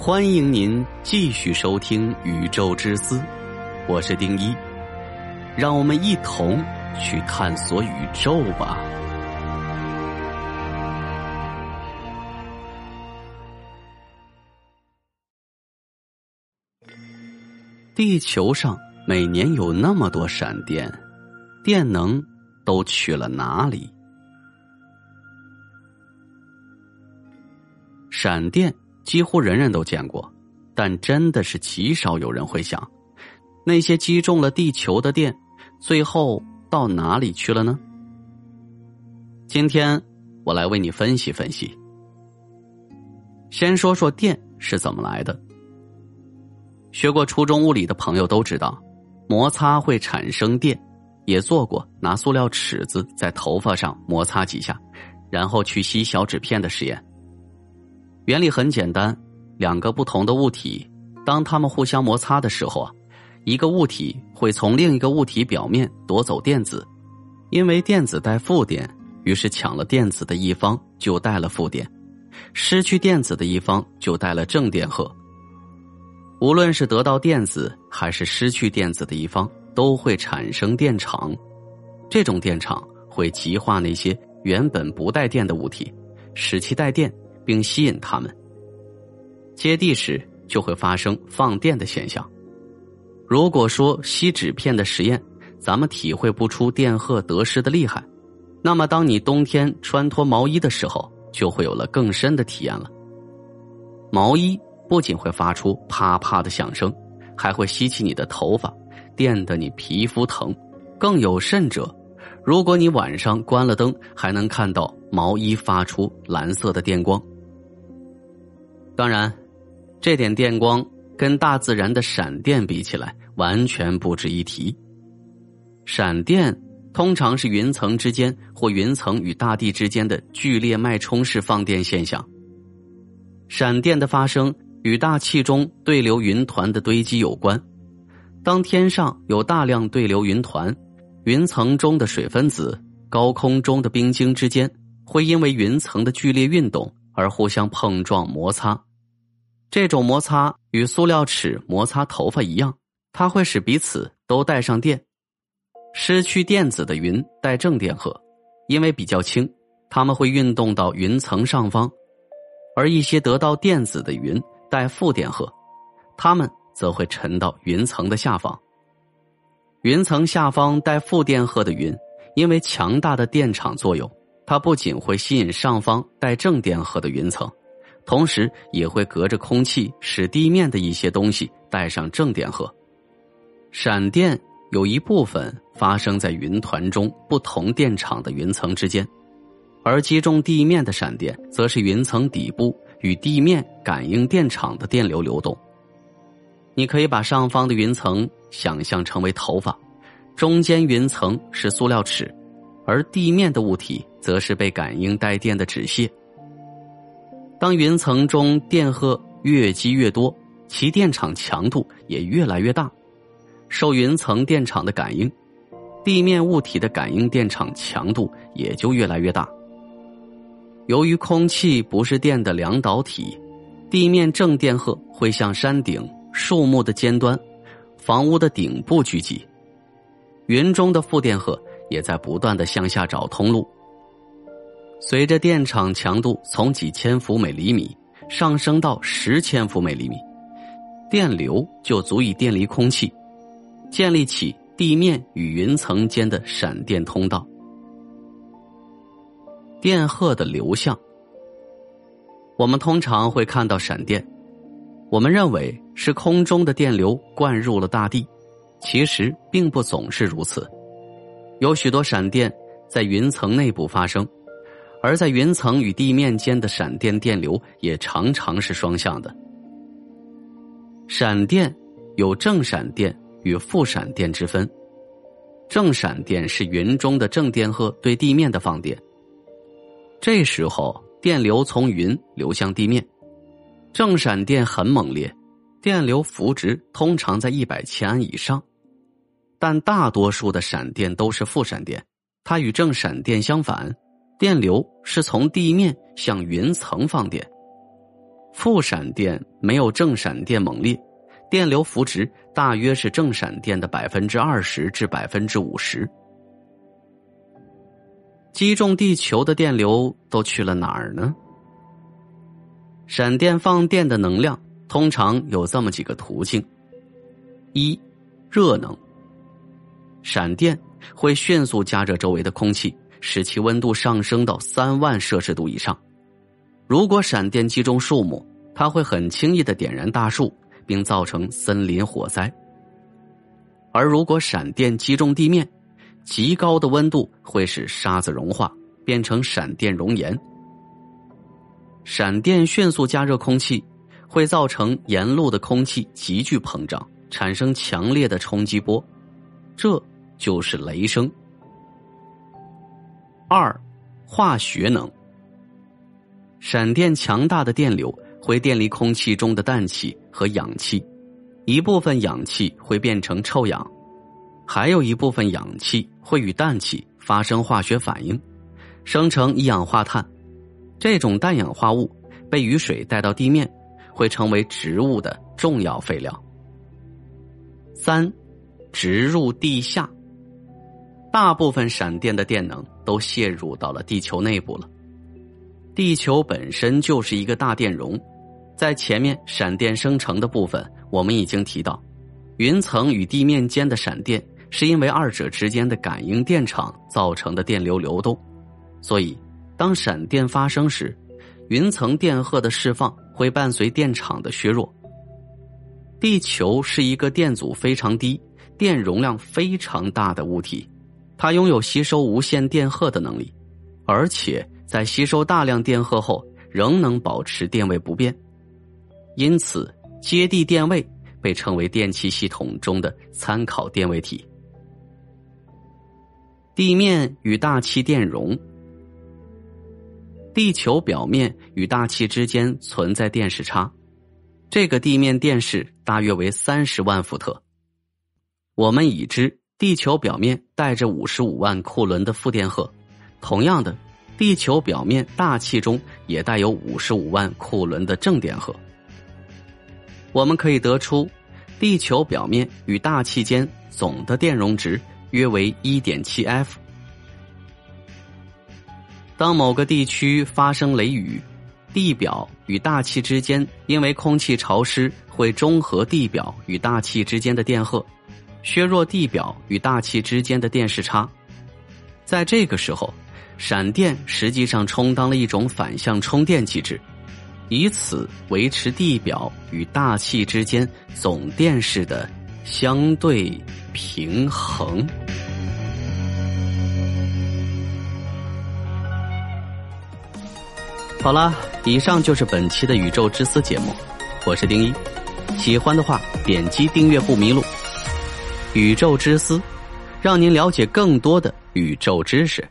欢迎您继续收听《宇宙之思》，我是丁一，让我们一同去探索宇宙吧。地球上每年有那么多闪电，电能都去了哪里？闪电。几乎人人都见过，但真的是极少有人会想，那些击中了地球的电，最后到哪里去了呢？今天我来为你分析分析。先说说电是怎么来的。学过初中物理的朋友都知道，摩擦会产生电，也做过拿塑料尺子在头发上摩擦几下，然后去吸小纸片的实验。原理很简单，两个不同的物体，当它们互相摩擦的时候啊，一个物体会从另一个物体表面夺走电子，因为电子带负电，于是抢了电子的一方就带了负电，失去电子的一方就带了正电荷。无论是得到电子还是失去电子的一方，都会产生电场，这种电场会极化那些原本不带电的物体，使其带电。并吸引它们接地时，就会发生放电的现象。如果说吸纸片的实验，咱们体会不出电荷得失的厉害，那么当你冬天穿脱毛衣的时候，就会有了更深的体验了。毛衣不仅会发出啪啪的响声，还会吸起你的头发，电得你皮肤疼。更有甚者，如果你晚上关了灯，还能看到毛衣发出蓝色的电光。当然，这点电光跟大自然的闪电比起来，完全不值一提。闪电通常是云层之间或云层与大地之间的剧烈脉冲式放电现象。闪电的发生与大气中对流云团的堆积有关。当天上有大量对流云团，云层中的水分子、高空中的冰晶之间会因为云层的剧烈运动而互相碰撞摩擦。这种摩擦与塑料尺摩擦头发一样，它会使彼此都带上电。失去电子的云带正电荷，因为比较轻，它们会运动到云层上方；而一些得到电子的云带负电荷，它们则会沉到云层的下方。云层下方带负电荷的云，因为强大的电场作用，它不仅会吸引上方带正电荷的云层。同时也会隔着空气，使地面的一些东西带上正电荷。闪电有一部分发生在云团中不同电场的云层之间，而击中地面的闪电，则是云层底部与地面感应电场的电流流动。你可以把上方的云层想象成为头发，中间云层是塑料尺，而地面的物体则是被感应带电的纸屑。当云层中电荷越积越多，其电场强度也越来越大。受云层电场的感应，地面物体的感应电场强度也就越来越大。由于空气不是电的两导体，地面正电荷会向山顶、树木的尖端、房屋的顶部聚集，云中的负电荷也在不断的向下找通路。随着电场强度从几千伏每厘米上升到十千伏每厘米，电流就足以电离空气，建立起地面与云层间的闪电通道。电荷的流向，我们通常会看到闪电，我们认为是空中的电流灌入了大地，其实并不总是如此，有许多闪电在云层内部发生。而在云层与地面间的闪电电流也常常是双向的。闪电有正闪电与负闪电之分，正闪电是云中的正电荷对地面的放电，这时候电流从云流向地面，正闪电很猛烈，电流幅值通常在一百千安以上，但大多数的闪电都是负闪电，它与正闪电相反。电流是从地面向云层放电，负闪电没有正闪电猛烈，电流幅值大约是正闪电的百分之二十至百分之五十。击中地球的电流都去了哪儿呢？闪电放电的能量通常有这么几个途径：一、热能。闪电会迅速加热周围的空气，使其温度上升到三万摄氏度以上。如果闪电击中树木，它会很轻易的点燃大树，并造成森林火灾。而如果闪电击中地面，极高的温度会使沙子融化，变成闪电熔岩。闪电迅速加热空气，会造成沿路的空气急剧膨胀，产生强烈的冲击波，这就是雷声。二，化学能。闪电强大的电流会电离空气中的氮气和氧气，一部分氧气会变成臭氧，还有一部分氧气会与氮气发生化学反应，生成一氧化碳。这种氮氧化物被雨水带到地面，会成为植物的重要废料。三，植入地下。大部分闪电的电能都泄入到了地球内部了。地球本身就是一个大电容，在前面闪电生成的部分，我们已经提到，云层与地面间的闪电是因为二者之间的感应电场造成的电流流动，所以当闪电发生时，云层电荷的释放会伴随电场的削弱。地球是一个电阻非常低、电容量非常大的物体，它拥有吸收无线电荷的能力，而且。在吸收大量电荷后，仍能保持电位不变，因此接地电位被称为电气系统中的参考电位体。地面与大气电容，地球表面与大气之间存在电势差，这个地面电势大约为三十万伏特。我们已知地球表面带着五十五万库仑的负电荷，同样的。地球表面大气中也带有五十五万库仑的正电荷。我们可以得出，地球表面与大气间总的电容值约为一点七 F。当某个地区发生雷雨，地表与大气之间因为空气潮湿，会中和地表与大气之间的电荷，削弱地表与大气之间的电势差。在这个时候。闪电实际上充当了一种反向充电机制，以此维持地表与大气之间总电势的相对平衡。好了，以上就是本期的宇宙之思节目，我是丁一，喜欢的话点击订阅不迷路。宇宙之思，让您了解更多的宇宙知识。